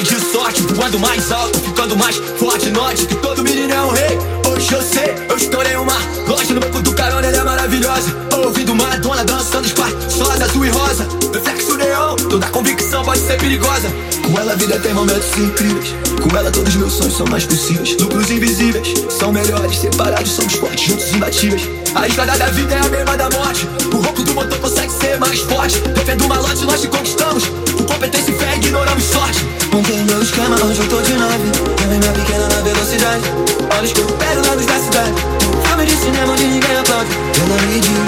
homem de sorte, voando mais alto, ficando mais forte. Note que todo menino é um rei. Hoje eu sei, eu estourei uma loja no banco do carona, ela é maravilhosa. Ouvindo Madonna dançando espaçosa, azul e rosa. Reflexo neon, toda convicção pode ser perigosa. Com ela a vida tem momentos incríveis. Com ela todos meus sonhos são mais possíveis. Lucros invisíveis são melhores, separados somos fortes, juntos imbatíveis. A estrada da vida é a mesma da morte. Hoje eu tô de nave. Levei minha pequena na velocidade. Olha escuro, pérolas da cidade. Filme de cinema onde ninguém aplaude. Me diz: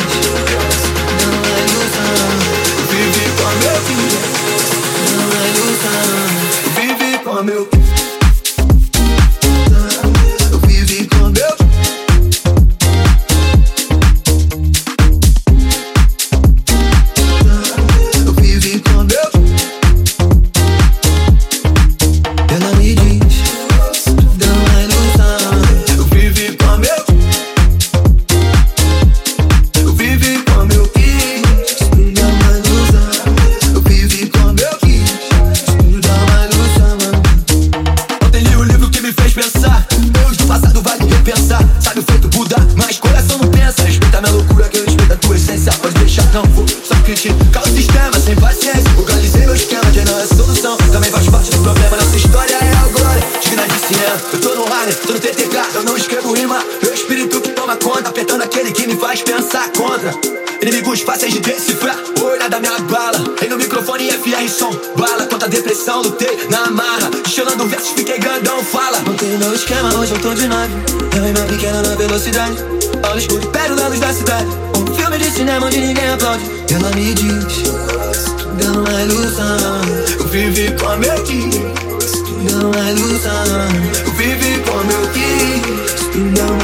toma conta Apertando aquele que me faz pensar contra Inimigos fáceis de decifrar olhar da minha bala Rei no microfone FR som Bala contra a depressão, lutei na marra Chorando versos, fiquei grandão, fala Montei meu esquema, hoje eu tô de nave. Levei minha pequena na velocidade. Olha escuro, pérola da luz da cidade. Um filme de cinema onde ninguém aplaude. Ela me diz: é uma ilusão. Eu vivi com meu quis é uma ilusão. Eu vivi com meu quis é uma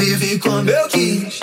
vivi como eu quis.